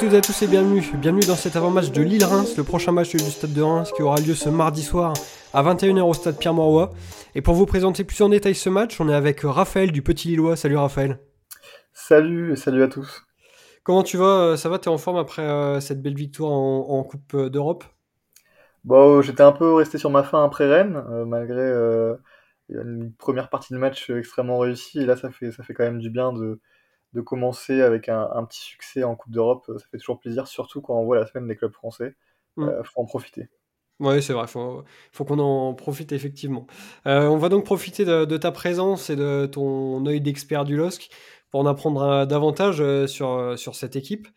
Bonjour à toutes et à tous et bienvenue. Bienvenue dans cet avant-match de Lille-Reims, le prochain match du stade de Reims qui aura lieu ce mardi soir à 21h au stade Pierre-Mauroy. Et pour vous présenter plus en détail ce match, on est avec Raphaël du Petit Lillois. Salut Raphaël. Salut et salut à tous. Comment tu vas? Ça va? T'es en forme après euh, cette belle victoire en, Coupe euh, d'Europe? Bon, j'étais un peu resté sur ma fin après Rennes, euh, malgré une première partie de match extrêmement réussie. Et là, ça fait, ça fait quand même du bien de, de commencer avec un, petit succès en Coupe d'Europe. Ça fait toujours plaisir, surtout quand on voit la semaine des clubs français. Il mm. faut en profiter. Oui, c'est vrai, il faut, faut qu'on en profite effectivement. on va donc profiter de, de, ta présence et de ton œil d'expert du LOSC pour en apprendre davantage euh, sur, euh, sur cette équipe.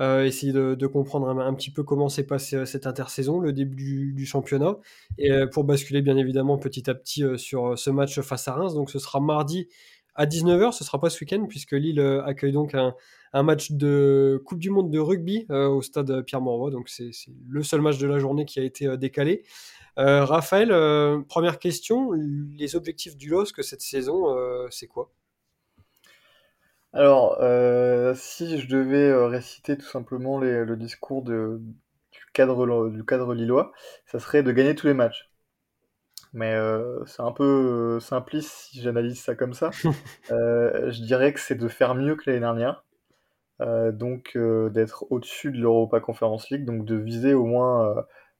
Euh, essayer de, comprendre un, petit peu comment s'est passé cette intersaison, le début du, championnat, et pour basculer bien évidemment petit à petit sur ce match face à Reims. Donc ce sera mardi à 19h, ce sera pas ce week-end puisque Lille accueille donc un, match de Coupe du Monde de rugby au stade Pierre-Mauroy. Donc c'est le seul match de la journée qui a été décalé. Raphaël, première question, les objectifs du LOSC cette saison, c'est quoi? Alors, euh, si je devais euh, réciter tout simplement le discours du cadre lillois, ça serait de gagner tous les matchs. Mais euh, c'est un peu simpliste si j'analyse ça comme ça. je dirais que c'est de faire mieux que l'année dernière. donc d'être au-dessus de l'Europa Conference League, donc de viser au moins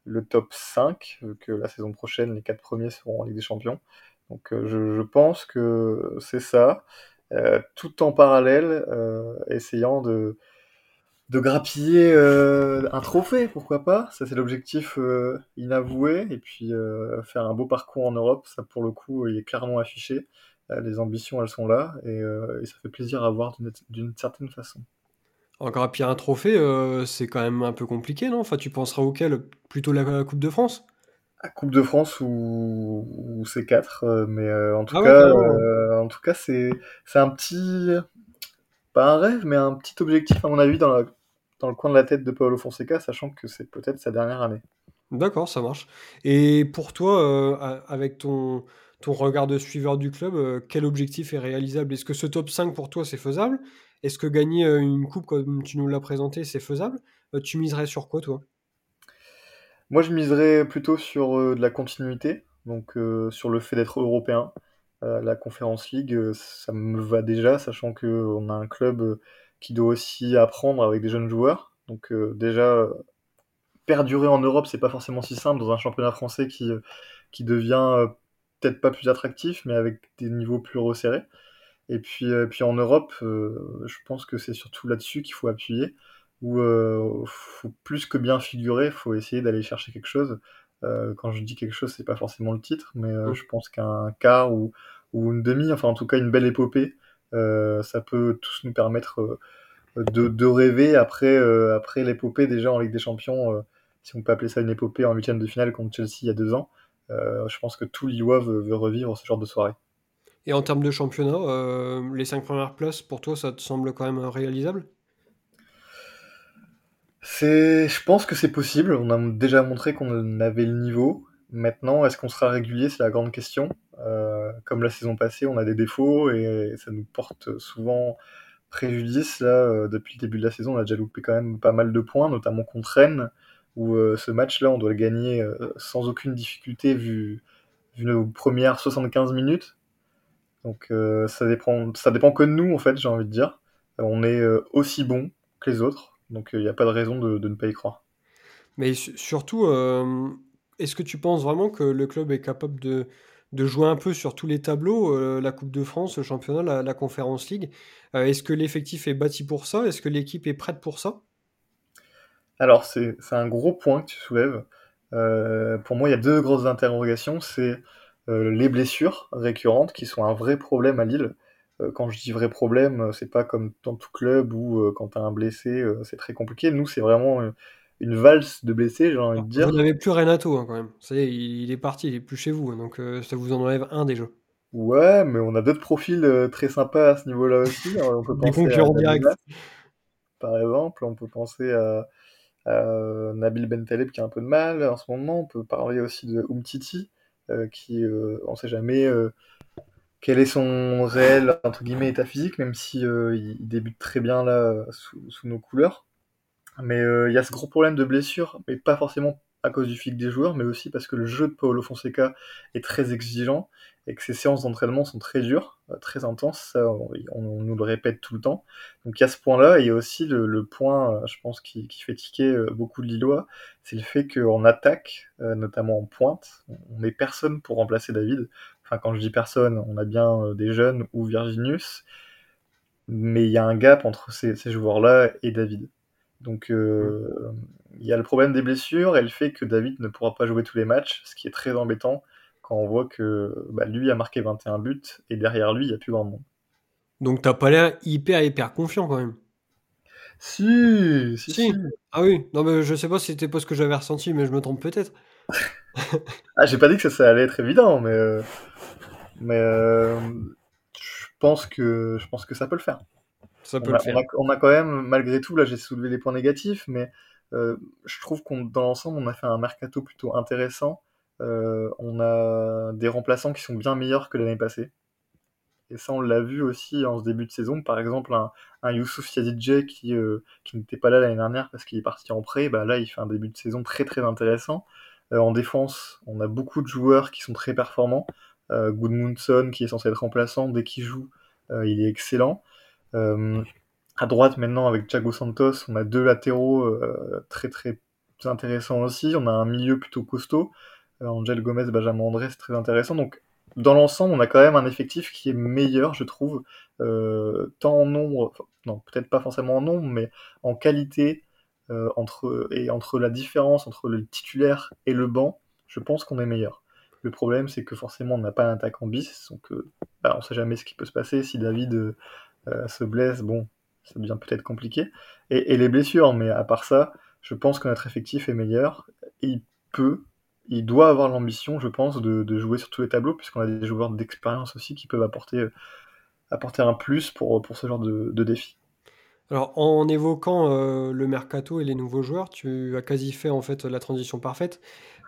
le top 5, que la saison prochaine les quatre premiers seront en Ligue des Champions. Donc je pense que c'est ça. Euh, tout en parallèle, euh, essayant de, de grappiller euh, un trophée, pourquoi pas. Ça, c'est l'objectif inavoué. Et puis, faire un beau parcours en Europe, ça, pour le coup, il est clairement affiché. les ambitions, elles sont là. Et, ça fait plaisir à voir d'une certaine façon. En grappiller un trophée, c'est quand même un peu compliqué, non? Enfin, tu penseras auquel Plutôt la Coupe de France? À Coupe de France ou, ou C4, euh, mais euh, en tout ah cas, euh, en tout cas, c'est un petit pas un rêve, mais un petit objectif à mon avis dans, la, dans le coin de la tête de Paulo Fonseca, sachant que c'est peut-être sa dernière année. D'accord, ça marche. Et pour toi, avec ton, ton regard de suiveur du club, quel objectif est réalisable? Est-ce que ce top 5 pour toi c'est faisable? Est-ce que gagner une coupe comme tu nous l'as présenté c'est faisable? Tu miserais sur quoi toi? Moi, je miserais plutôt sur euh, de la continuité, donc euh, sur le fait d'être européen. Euh, la Conference League, ça me va déjà, sachant qu'on a un club qui doit aussi apprendre avec des jeunes joueurs. Donc déjà, perdurer en Europe, c'est pas forcément si simple dans un championnat français qui, qui devient peut-être pas plus attractif, mais avec des niveaux plus resserrés. Et puis, puis en Europe, je pense que c'est surtout là-dessus qu'il faut appuyer où euh, faut plus que bien figurer, faut essayer d'aller chercher quelque chose. Euh, quand je dis quelque chose, c'est pas forcément le titre, mais euh, je pense qu'un quart ou, ou une demi, enfin en tout cas une belle épopée, euh, ça peut tous nous permettre de, de, rêver après, après l'épopée déjà en Ligue des Champions, si on peut appeler ça une épopée en huitième de finale contre Chelsea il y a deux ans. je pense que tout Lillois veut, veut, revivre ce genre de soirée. Et en termes de championnat, les cinq premières places, pour toi, ça te semble quand même réalisable? C'est, je pense que c'est possible. On a déjà montré qu'on avait le niveau. Maintenant, est-ce qu'on sera régulier? C'est la grande question. Euh, comme la saison passée, on a des défauts et ça nous porte souvent préjudice. Là, euh, depuis le début de la saison, on a déjà loupé quand même pas mal de points, notamment contre Rennes, où euh, ce match-là, on doit le gagner sans aucune difficulté vu, nos premières 75 minutes. Donc ça dépend, ça dépend que de nous en fait, j'ai envie de dire. On est aussi bon que les autres. Donc il n'y a pas de raison de, ne pas y croire. Mais surtout, est-ce que tu penses vraiment que le club est capable de, jouer un peu sur tous les tableaux, euh, la Coupe de France, le championnat, la, la Conférence League? Euh, Est-ce que l'effectif est bâti pour ça? Est-ce que l'équipe est prête pour ça? Alors c'est un gros point que tu soulèves. pour moi, il y a deux grosses interrogations. C'est les blessures récurrentes qui sont un vrai problème à Lille. Euh, quand je dis vrai problème, euh, c'est pas comme dans tout club où euh, quand t'as un blessé, c'est très compliqué. Nous, c'est vraiment une valse de blessés, j'ai envie de dire. Vous n'avez plus Renato hein, quand même. Ça y est, il est parti, il est plus chez vous, donc ça vous en enlève un déjà. Ouais, mais on a d'autres profils très sympas à ce niveau-là aussi. on peut Des concurrents directs. Par exemple, on peut penser à, Nabil Bentaleb qui a un peu de mal en ce moment. On peut parler aussi de Umtiti, qui, on sait jamais quel est son réel entre guillemets état physique, même si euh, il, débute très bien là sous, nos couleurs. Mais il y a ce gros problème de blessure, mais pas forcément à cause du physique des joueurs, mais aussi parce que le jeu de Paulo Fonseca est très exigeant et que ses séances d'entraînement sont très dures, euh, très intenses, ça, on, nous le répète tout le temps. Donc il y a ce point-là, et il y a aussi le, point, euh, je pense, qui, fait tiquer euh, beaucoup de Lillois, c'est le fait qu'en attaque, notamment en pointe, on n'est personne pour remplacer David. Enfin, quand je dis personne, on a bien des jeunes ou Virginius, mais il y a un gap entre ces joueurs-là et David. Donc euh, il y a le problème des blessures et le fait que David ne pourra pas jouer tous les matchs, ce qui est très embêtant quand on voit que bah, lui a marqué 21 buts et derrière lui, il n'y a plus grand monde. Donc t'as pas l'air hyper hyper confiant quand même. Si, si, si. Ah oui, non mais je sais pas si c'était pas ce que j'avais ressenti, mais je me trompe peut-être. ah, j'ai pas dit que ça, allait être évident, mais euh, mais euh, je pense que je pense que ça peut le faire on, a, quand même, malgré tout, là j'ai soulevé les points négatifs, mais euh, je trouve qu'on dans l'ensemble, on a fait un mercato plutôt intéressant. Euh, on a des remplaçants qui sont bien meilleurs que l'année passée. Et ça, on l'a vu aussi en ce début de saison. Par exemple, un, un Youssouf Yazidje qui, euh, qui n'était pas là l'année dernière parce qu'il est parti en prêt, bah là, il fait un début de saison très très intéressant. en défense, on a beaucoup de joueurs qui sont très performants. Goodmundson, qui est censé être remplaçant, dès qu'il joue, il est excellent. Euh, à droite maintenant avec Thiago Santos, on a deux latéraux euh, très très intéressants aussi. On a un milieu plutôt costaud. Euh, Angel Gomez, Benjamin André, c'est très intéressant. Donc dans l'ensemble, on a quand même un effectif qui est meilleur, je trouve, tant en nombre, non, peut-être pas forcément en nombre, mais en qualité entre, et entre la différence entre le titulaire et le banc, je pense qu'on est meilleur. Le problème, c'est que forcément, on n'a pas un en bis, donc bah, on sait jamais ce qui peut se passer. Si David se blesse, bon, ça devient peut-être compliqué. Et, les blessures, mais à part ça, je pense que notre effectif est meilleur. il peut, il doit avoir l'ambition, je pense, de, jouer sur tous les tableaux, puisqu'on a des joueurs d'expérience aussi qui peuvent apporter, apporter un plus pour, pour ce genre de, défi. Alors, en évoquant euh, le mercato et les nouveaux joueurs, tu as quasi fait en fait la transition parfaite,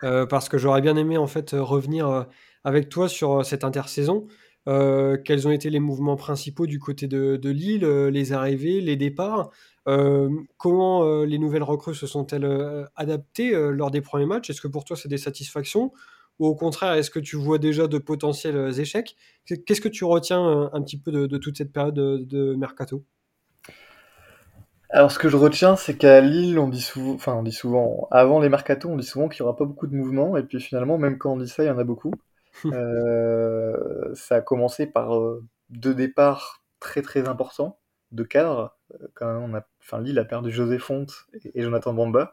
euh, parce que j'aurais bien aimé en fait revenir avec toi sur cette intersaison. Euh, quels ont été les mouvements principaux du côté de, Lille, euh, les arrivées, les départs euh, Comment les nouvelles recrues se sont-elles adaptées lors des premiers matchs? Est-ce que pour toi c'est des satisfactions? Ou au contraire, est-ce que tu vois déjà de potentiels échecs? Qu'est-ce que tu retiens un petit peu de, toute cette période de, mercato? Alors, ce que je retiens, c'est qu'à Lille, on dit souvent, enfin, on dit souvent, avant les mercato, on dit souvent qu'il n'y aura pas beaucoup de mouvements, et puis finalement, même quand on dit ça, il y en a beaucoup. Euh, ça a commencé par euh, deux départs très très importants de cadres. Euh, quand on a, enfin, Lille a perdu José Fonte et, Jonathan Bamba.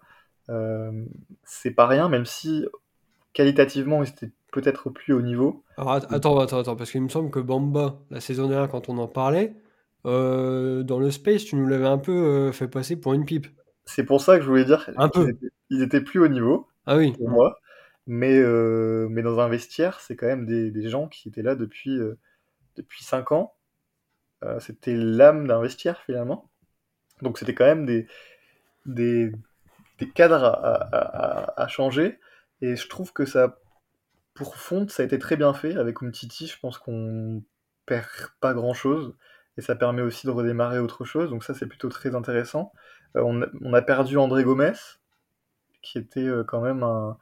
c'est pas rien, même si qualitativement ils étaient peut-être au plus haut niveau. Alors, attends, attends, attends, parce qu'il me semble que Bamba, la saison dernière, quand on en parlait, dans le space, tu nous l'avais un peu fait passer pour une pipe. C'est pour ça que je voulais dire un peu. Étaient, ils étaient plus haut niveau. Ah oui. Pour moi. Mais, euh, mais dans un vestiaire, c'est quand même des, des, gens qui étaient là depuis, euh, depuis 5 ans. Euh, c'était l'âme d'un vestiaire finalement. Donc c'était quand même des, des, des cadres à, à, changer. Et je trouve que ça, pour Fonte, ça a été très bien fait. Avec Umtiti, je pense qu'on perd pas grand chose. Et ça permet aussi de redémarrer autre chose. Donc ça, c'est plutôt très intéressant. on, on, a, perdu André Gomez, qui était quand même un,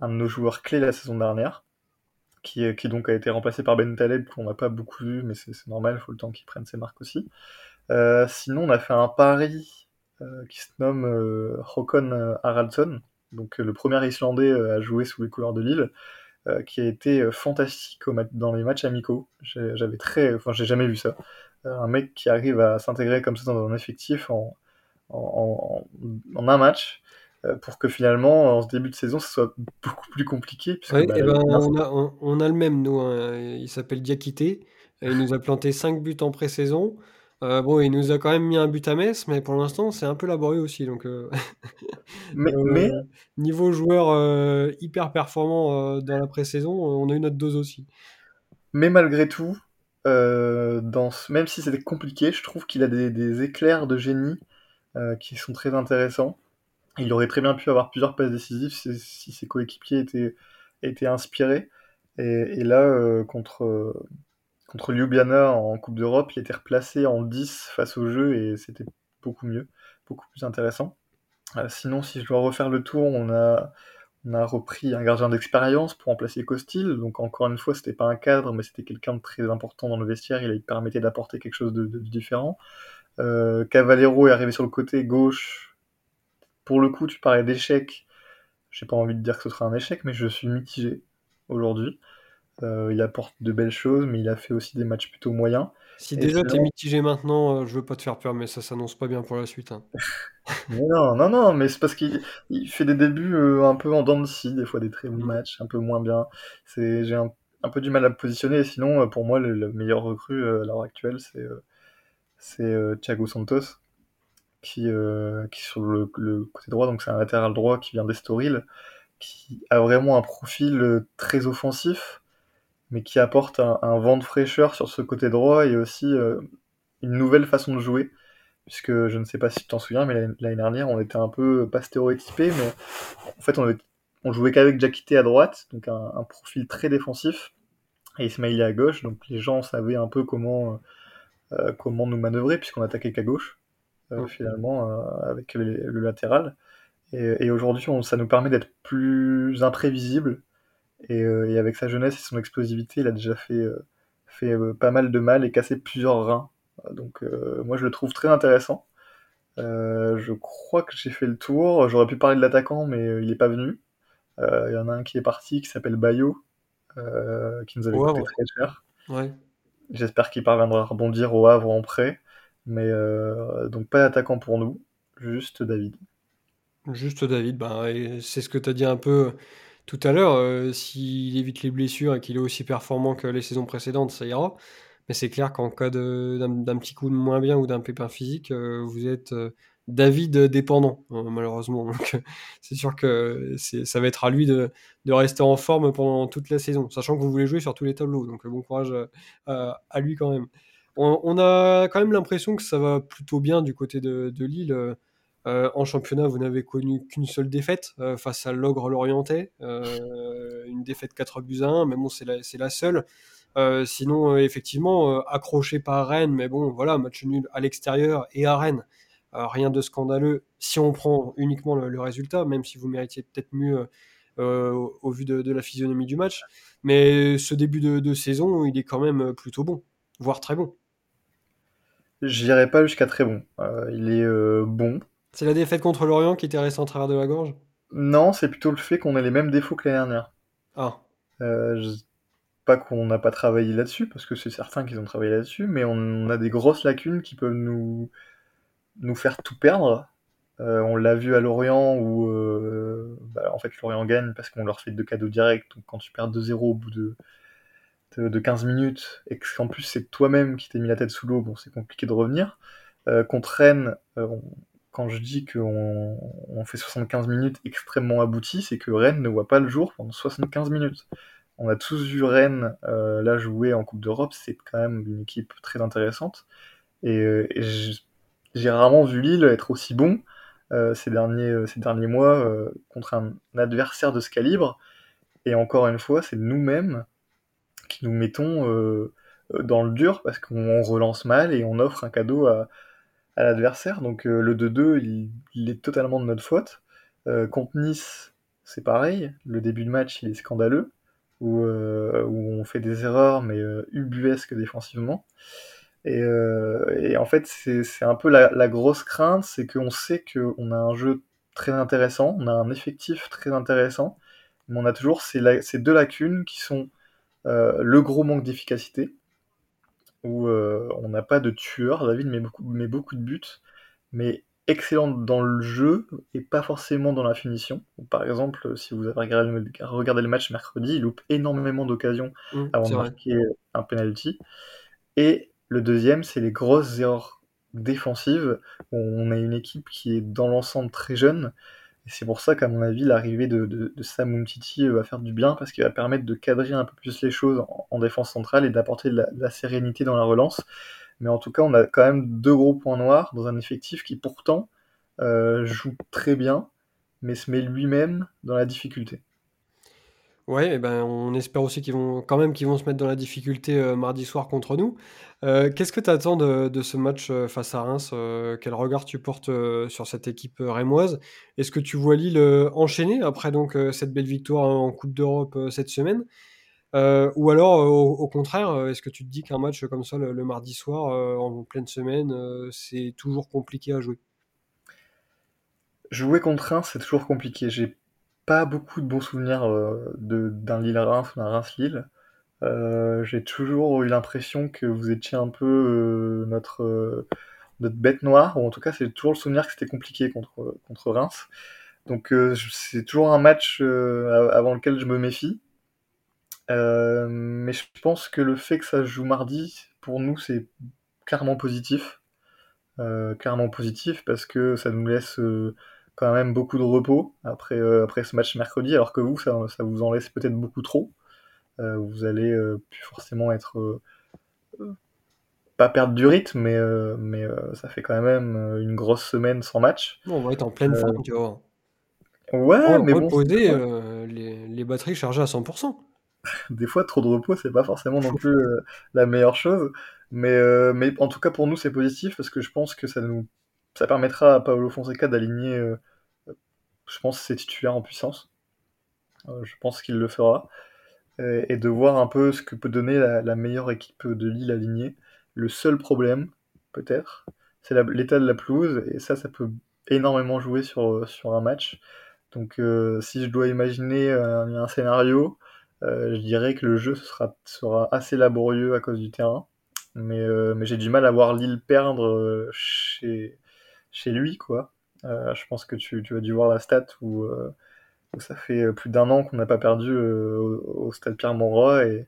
un de nos joueurs clés la saison dernière, qui, qui donc a été remplacé par Ben Taleb, qu'on n'a pas beaucoup vu, mais c'est normal, il faut le temps qu'il prenne ses marques aussi. Euh, sinon, on a fait un pari euh, qui se nomme euh, Håkon Haraldsson, donc le premier Islandais à jouer sous les couleurs de Lille, qui a été fantastique dans les matchs amicaux. J'avais très, enfin, j'ai jamais vu ça. un mec qui arrive à s'intégrer comme ça dans un effectif en, en, un match, euh, pour que finalement, en ce début de saison, ce soit beaucoup plus compliqué. Bah, eh ben, on, a, on, a, le même, nous. Hein. Il s'appelle Diakité. Il nous a planté 5 buts en pré-saison. Euh, bon, il nous a quand même mis un but à Metz, mais pour l'instant, c'est un peu laborieux aussi. Donc, euh, mais, niveau joueur hyper performant dans la pré-saison, on a eu notre dose aussi. Mais malgré tout, dans même si c'était compliqué, je trouve qu'il a des, des, éclairs de génie qui sont très intéressants. Il aurait très bien pu avoir plusieurs passes décisives si, ses coéquipiers étaient, étaient inspirés. Et, là, euh, contre, contre Ljubljana en Coupe d'Europe, il était replacé en 10 face au jeu et c'était beaucoup mieux, beaucoup plus intéressant. sinon, si je dois refaire le tour, on a, on a repris un gardien d'expérience pour remplacer Costil. Donc encore une fois, c'était pas un cadre, mais c'était quelqu'un de très important dans le vestiaire. Il, permettait d'apporter quelque chose de, différent. Euh, Cavallero est arrivé sur le côté gauche. Pour le coup, tu parlais d'échec. J'ai pas envie de dire que ce sera un échec, mais je suis mitigé aujourd'hui. Euh, il apporte de belles choses, mais il a fait aussi des matchs plutôt moyens. Si déjà t'es mitigé maintenant, euh, je veux pas te faire peur, mais ça s'annonce pas bien pour la suite. Hein. non, non, non, mais c'est parce qu'il fait des débuts euh, un peu en dents de scie, des fois des très bons mm. matchs, un peu moins bien. C'est, j'ai un, peu du mal à me positionner, sinon, pour moi, le, meilleur recrue à l'heure actuelle, c'est, c'est Thiago Santos, qui, qui sur le, côté droit, donc c'est un latéral droit qui vient d'Estoril, qui a vraiment un profil très offensif mais qui apporte un, vent de fraîcheur sur ce côté droit et aussi euh, une nouvelle façon de jouer. Puisque je ne sais pas si tu t'en souviens, mais l'année dernière, on était un peu pas stéréotypé, mais en fait, on, on jouait qu'avec Jakité à droite, donc un, profil très défensif, et Ismaili à gauche, donc les gens savaient un peu comment, euh, comment nous manœuvrer, puisqu'on attaquait qu'à gauche, euh, finalement, avec le, latéral. Et, et aujourd'hui, ça nous permet d'être plus imprévisible, euh, et, avec sa jeunesse et son explosivité, il a déjà fait, euh, fait euh, pas mal de mal et cassé plusieurs reins. Donc moi je le trouve très intéressant. je crois que j'ai fait le tour. J'aurais pu parler de l'attaquant, mais il n'est pas venu. Il y en a un qui est parti qui s'appelle Bayo, qui nous avait coûté très cher. J'espère qu'il parviendra à rebondir au Havre en prêt. Mais donc pas d'attaquant pour nous, juste David. Juste David, bah, c'est ce que tu as dit un peu tout à l'heure, euh, s'il évite les blessures et qu'il est aussi performant que les saisons précédentes, ça ira. Mais c'est clair qu'en cas d'un petit coup de moins bien ou d'un pépin physique, euh, vous êtes euh, David dépendant, hein, malheureusement. C'est sûr que ça va être à lui de, rester en forme pendant toute la saison, sachant que vous voulez jouer sur tous les tableaux. Donc bon courage à lui quand même. On, a quand même l'impression que ça va plutôt bien du côté de, Lille. Euh, en championnat, vous n'avez connu qu'une seule défaite euh, face à l'Ogre Lorientais, euh, une défaite 4 buts à 1, mais bon, c'est la, seule. sinon, effectivement, accroché par Rennes, mais bon, voilà, match nul à l'extérieur et à Rennes. rien de scandaleux si on prend uniquement le, résultat, même si vous méritiez peut-être mieux au, vu de, la physionomie du match. Mais ce début de saison, il est quand même plutôt bon, voire très bon. J'irai pas jusqu'à très bon. il est bon, c'est la défaite contre l'Orient qui était restée en travers de la gorge? Non, c'est plutôt le fait qu'on ait les mêmes défauts que l'année dernière. Ah. Euh, pas qu'on n'a pas travaillé là-dessus, parce que c'est certain qu'ils ont travaillé là-dessus, mais on a des grosses lacunes qui peuvent nous, nous faire tout perdre. Euh, on l'a vu à Lorient où euh, bah, en fait Lorient gagne parce qu'on leur fait deux cadeaux directs. Donc quand tu perds 2-0 au bout de, de, 15 minutes et qu'en plus c'est toi-même qui t'es mis la tête sous l'eau, bon c'est compliqué de revenir. contre Rennes, quand je dis qu'on on fait 75 minutes extrêmement abouties, c'est que Rennes ne voit pas le jour pendant 75 minutes. On a tous vu Rennes euh, là jouer en Coupe d'Europe, c'est quand même une équipe très intéressante. Et, euh, j'ai rarement vu Lille être aussi bon euh, ces, derniers, ces derniers mois contre un adversaire de ce calibre. Et encore une fois, c'est nous-mêmes qui nous mettons dans le dur parce qu'on relance mal et on offre un cadeau à, l'adversaire. Donc euh, le 2-2, il, est totalement de notre faute. Euh, contre Nice, c'est pareil. Le début de match, il est scandaleux, où, euh, où on fait des erreurs, mais ubuesques défensivement. Et, en fait, c'est un peu la, grosse crainte, c'est qu'on sait qu'on a un jeu très intéressant, on a un effectif très intéressant, mais on a toujours ces, ces deux lacunes qui sont le gros manque d'efficacité, où euh, on n'a pas de tueur. David met beaucoup, met beaucoup de buts, mais excellent dans le jeu et pas forcément dans la finition. Par exemple, si vous avez regardé le, match mercredi, il loupe énormément d'occasions mmh, avant de marquer un penalty. Et le deuxième, c'est les grosses erreurs défensives. On a une équipe qui est dans l'ensemble très jeune et c'est pour ça qu'à mon avis, l'arrivée de, Sam Umtiti va faire du bien parce qu'il va permettre de cadrer un peu plus les choses en, défense centrale et d'apporter de, la, sérénité dans la relance. Mais en tout cas, on a quand même deux gros points noirs dans un effectif qui pourtant euh, joue très bien, mais se met lui-même dans la difficulté. Ouais, et ben, on espère aussi qu'ils vont quand même qu'ils vont se mettre dans la difficulté, heu, mardi soir contre nous. Heu, qu'est-ce que tu attends de ce match, heu, face à Reims? Quel regard tu portes, sur cette équipe, rémoise? Est-ce que tu vois Lille, enchaîner après donc, cette belle victoire en Coupe d'Europe, cette semaine? Ou alors, au contraire, est-ce que tu te dis qu'un match comme ça le le mardi soir, en pleine semaine, c'est toujours compliqué à jouer? Jouer contre Reims, c'est toujours compliqué. J'ai pas beaucoup de bons souvenirs, heu, de d'un Lille-Reims ou d'un Reims-Lille. Heu, j'ai toujours eu l'impression que vous étiez un peu, heu, notre, notre bête noire, ou en tout cas, c'est toujours le souvenir que c'était compliqué contre, contre Reims. Donc, c'est toujours un match, avant lequel je me méfie. Mais je pense que le fait que ça se joue mardi, pour nous, c'est clairement positif. Heu, clairement positif parce que ça nous laisse, quand même beaucoup de repos après, heu, après ce match mercredi, alors que vous, ça ça vous en laisse peut-être beaucoup trop. Heu, vous allez, heu, plus forcément être, pas perdre du rythme, mais, mais, ça fait quand même, une grosse semaine sans match. Non, on va être en pleine Heu forme, tu voir. ouais, Re mais bon, reposer, heu, les les batteries chargées à 100 des fois trop de repos, c'est pas forcément non plus, la meilleure chose. Mais, mais en tout cas pour nous, c'est positif parce que je pense que ça nous ça permettra à Paulo Fonseca d'aligner, heu, je pense ses titulaires en puissance. Heu, je pense qu'il le fera. Et de voir un peu ce que peut donner la meilleure équipe de Lille alignée. Le seul problème, peut-être, c'est l'état de la pelouse et ça, ça peut énormément jouer sur, sur un match. Donc, si je dois imaginer, heu, un scénario, je dirais que le jeu sera sera assez laborieux à cause du terrain. Mais, mais j'ai du mal à voir Lille perdre, chez chez lui, quoi. Heu, je pense que tu tu as dû voir la stat où, où ça fait, heu, plus d'un an qu'on n'a pas perdu, au au stade Pierre-Mauroy et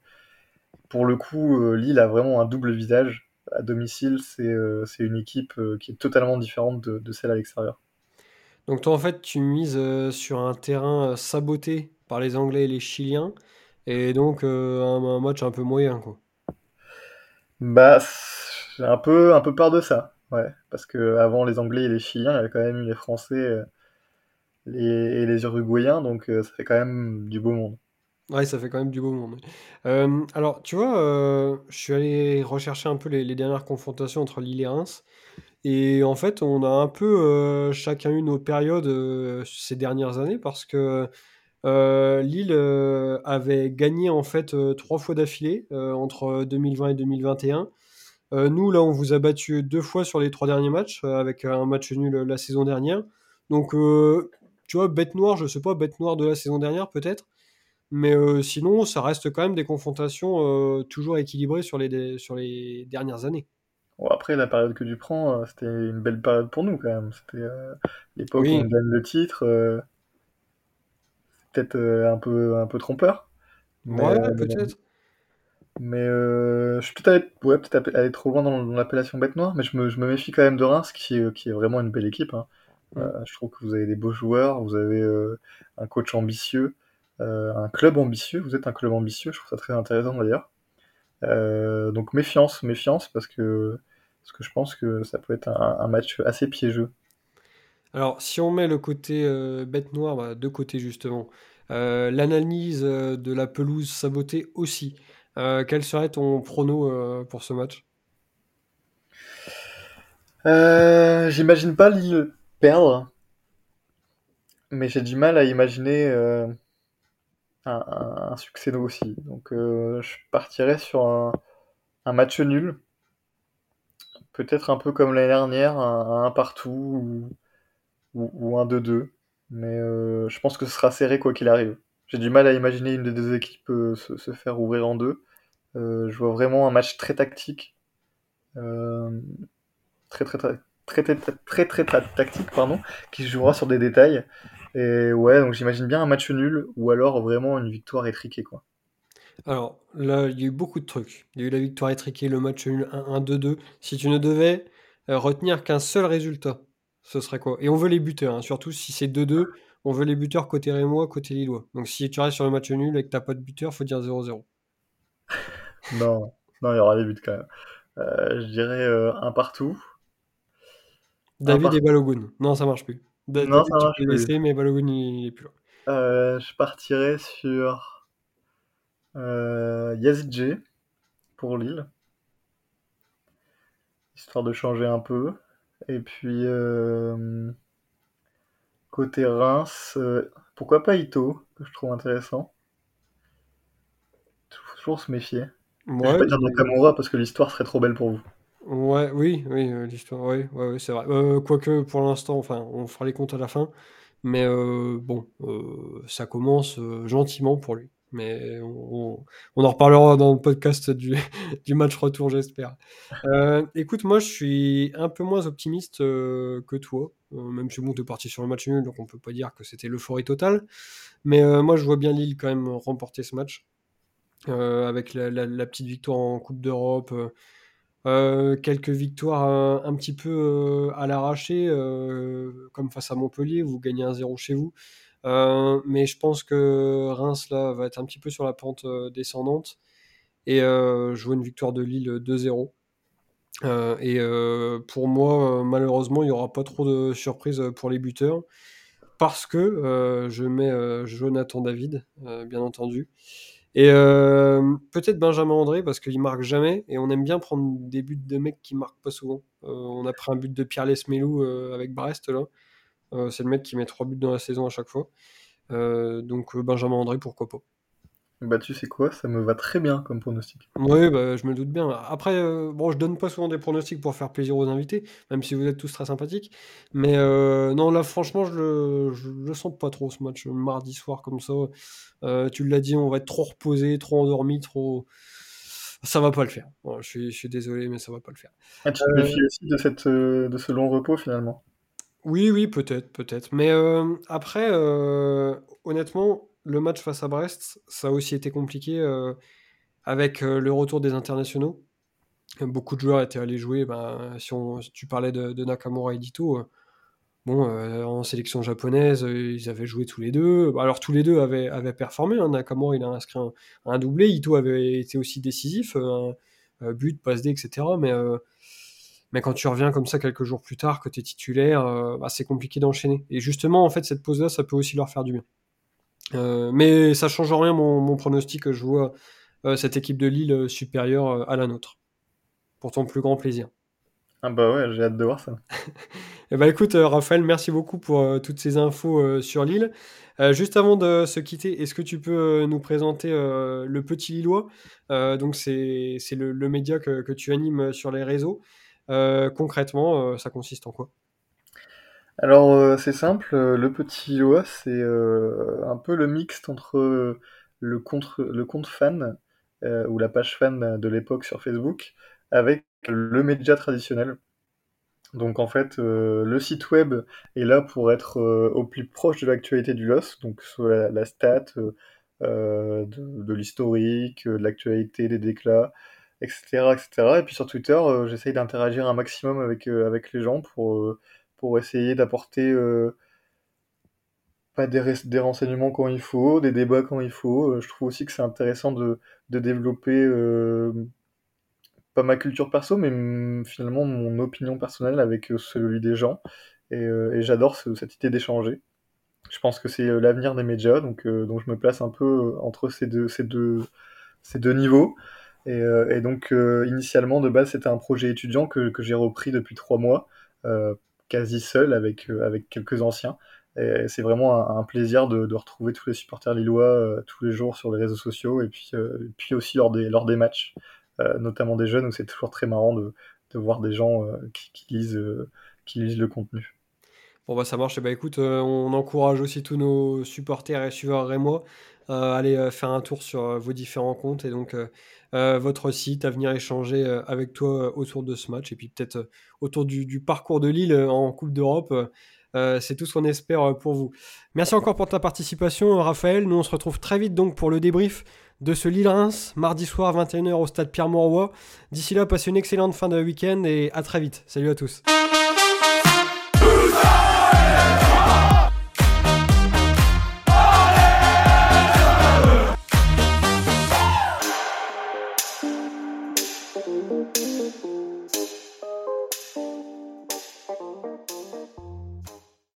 pour le coup, Lille a vraiment un double visage. À domicile, c'est, une équipe, qui est totalement différente de de celle à l'extérieur. Donc toi, en fait, tu mises, sur un terrain, saboté par les Anglais et les Chiliens et donc un match un peu moyen, quoi. Bah, j'ai un peu un peu peur de ça, ouais, parce qu'avant les Anglais et les Chiliens, il y avait quand même eu les Français, les et les Uruguayens, donc heu, ça fait quand même du beau monde. Ouais, ça fait quand même du beau monde. Hem, alors tu vois, je suis allé rechercher un peu les dernières confrontations entre Lille et Reims et en fait, on a un peu, chacun eu nos périodes, ces dernières années parce que, Lille, avait gagné en fait, 3 fois d'affilée, entre 2020 et 2021. Heu, nous, là, on vous a battu 2 fois sur les 3 derniers matchs, heu, avec un match nul, la saison dernière. Donc, tu vois, bête noire, je sais pas, bête noire de la saison dernière peut-être, mais, sinon ça reste quand même des confrontations, toujours équilibrées sur les sur les dernières années. Bon après la période que tu prends, c'était une belle période pour nous quand même. C'était, l'époque où on gagne le titre, peut-être, un peu un peu trompeur, ouais, peut-être. Mais, heu, je suis peut-être allé ouais, peut-être allé trop loin dans dans l'appellation bête noire, mais je me je me méfie quand même de Reims qui est, qui est vraiment une belle équipe, hein. Heu, Mmh. je trouve que vous avez des beaux joueurs, vous avez, heu, un coach ambitieux, un club ambitieux. Vous êtes un club ambitieux, je trouve ça très intéressant d'ailleurs. Donc méfiance, méfiance parce que parce que je pense que ça peut être un un match assez piégeux. Alors si on met le côté, bête noire, bah, 2 côtés justement, l'analyse, de la pelouse sabotée aussi, quel serait ton prono, heu, pour ce match? Heu, j'imagine pas Lille perdre, mais j'ai du mal à imaginer, un un un succès aussi. Donc, je partirais sur un match nul, peut-être un peu comme l'année dernière, un partout ou un 2-2. Mais, je pense que ce sera serré quoi qu'il arrive. J'ai du mal à imaginer une des 2 équipes, se faire ouvrir en 2. Heu, je vois vraiment un match très tactique, hem, très, très, très très, très, très, très, très ta tactique, pardon, qui se jouera sur des détails et ouais, donc j'imagine bien un match nul ou alors vraiment une victoire étriquée, quoi. Alors là, il y a eu beaucoup de trucs. Il y a eu la victoire étriquée, le match nul 1-1, 2-2. Si tu ne devais, heu, retenir qu'un seul résultat, ce serait quoi? Et on veut les buteurs, hein, surtout si c'est 2-2, on veut les buteurs côté rémois, côté lillois. Donc si tu restes sur le match nul et que tu as pas de buteur, faut dire 0-0. Non, non, il y aura des buts quand même. Heu, je dirais, heu, un partout, un David et Balogun. Non, ça marche plus. Da non, David, ça marche plus. laisser, mais Balogun, il est plus là. Heu, je partirais sur Euh, Yazidje pour Lille. Histoire de changer un peu. Et puis, euh, côté Reims, euh, pourquoi pas Ito, que je trouve intéressant. Toujours se méfier. je vais pas dire Nakamura parce que l'histoire serait trop belle pour vous. Ouais, oui, oui, euh, l'histoire, oui, ouais, ouais, c'est vrai. Euh, quoique pour l'instant, enfin, on fera les comptes à la fin, mais euh, bon, ça commence gentiment pour lui. Mais on, en reparlera dans le podcast du, du match retour, j'espère. écoute, moi, je suis un peu moins optimiste que toi, même si bon, tu es parti sur le match nul, donc on peut pas dire que c'était l'euphorie totale. Mais moi, je vois bien Lille quand même remporter ce match. Avec la, petite victoire en Coupe d'Europe, euh, quelques victoires un, petit peu euh, à l'arraché, euh, comme face à Montpellier, vous gagnez un 0 chez vous. mais je pense que Reims là va être un petit peu sur la pente descendante et vois une victoire de Lille 2-0. et pour moi, malheureusement, il n'y aura pas trop de surprises pour les buteurs parce que je mets Jonathan David, bien entendu. Et euh, peut-être Benjamin André parce qu'il marque jamais et on aime bien prendre des buts de mecs qui marquent pas souvent. Euh, on a pris un but de Pierre Lesmelou euh, avec Brest là. c'est le mec qui met trois buts dans la saison à chaque fois. donc Benjamin André pourquoi pas. Bah tu sais quoi, ça me va très bien comme pronostic. Oui, bah, je me doute bien. Après, euh, bon, je donne pas souvent des pronostics pour faire plaisir aux invités, même si vous êtes tous très sympathiques. Mais euh, non, là, franchement, je le, le sens pas trop ce match mardi soir comme ça. Euh, tu l'as dit, on va être trop reposé, trop endormi, trop. Ça va pas le faire. je, suis, désolé, mais ça va pas le faire. Ah, tu te méfies aussi de, cette, de ce long repos finalement? Oui, oui, peut-être, peut-être. Mais après, honnêtement, le match face à Brest, ça a aussi été compliqué euh, avec euh, le retour des internationaux. Beaucoup de joueurs étaient allés jouer. Ben, si, tu parlais de, Nakamura et Dito, euh, bon, en sélection japonaise, ils avaient joué tous les deux. Alors tous les deux avaient, performé. Hein. Nakamura, il a inscrit un, doublé. Ito avait été aussi décisif, but, passe D, etc. Mais mais quand tu reviens comme ça quelques jours plus tard, que tu es titulaire, bah, c'est compliqué d'enchaîner. Et justement, en fait, cette pause-là, ça peut aussi leur faire du bien. Euh, mais ça change rien mon, pronostic. Je vois euh, cette équipe de Lille euh, supérieure à la nôtre. Pour ton plus grand plaisir. Ah bah ouais, j'ai hâte de voir ça. eh bah écoute, Raphaël, merci beaucoup pour toutes ces infos sur Lille. juste avant de se quitter, est-ce que tu peux nous présenter le Petit Lillois? Donc c'est le, le, média que, que, tu animes sur les réseaux. concrètement, ça consiste en quoi? Alors, euh, c'est simple, euh, le petit Lillois, c'est euh, un peu le mixte entre le compte, le compte fan ou la page fan de l'époque sur Facebook avec le média traditionnel. Donc en fait, le site web est là pour être au plus proche de l'actualité du LOS, donc soit la, stat, de, l'historique, de l'actualité, des déclats, etc., etc. Et puis sur Twitter, j'essaye d'interagir un maximum avec, avec les gens pour pour essayer d'apporter euh, des, des, renseignements quand il faut, des débats quand il faut. Euh, je trouve aussi que c'est intéressant de, de développer euh, pas ma culture perso, mais finalement mon opinion personnelle avec celui des gens. Et, j'adore cette idée d'échanger. Je pense que c'est l'avenir des médias, donc, donc je me place un peu entre ces deux, ces deux, ces deux niveaux. Et, donc, initialement, de base, c'était un projet étudiant que j'ai repris depuis trois mois quasi seul avec, euh, avec quelques anciens. C'est vraiment un, plaisir de, retrouver tous les supporters lillois euh, tous les jours sur les réseaux sociaux et puis, euh, puis aussi lors des, lors des matchs, notamment des jeunes où c'est toujours très marrant de, de voir des gens qui, lisent, qui lisent le contenu. Bon bah ça marche, bah écoute, on encourage aussi tous nos supporters et suiveurs et moi à aller faire un tour sur vos différents comptes et donc euh, votre site, à venir échanger euh, avec toi euh, autour de ce match et puis peut-être autour du, parcours de Lille en Coupe d'Europe. c'est tout ce qu'on espère pour vous. Merci encore pour ta participation, Raphaël. Nous, on se retrouve très vite donc pour le débrief de ce Lille-Reims, mardi soir 21h au stade Pierre-Mauroy. D'ici là, passez une excellente fin de week-end et à très vite. Salut à tous.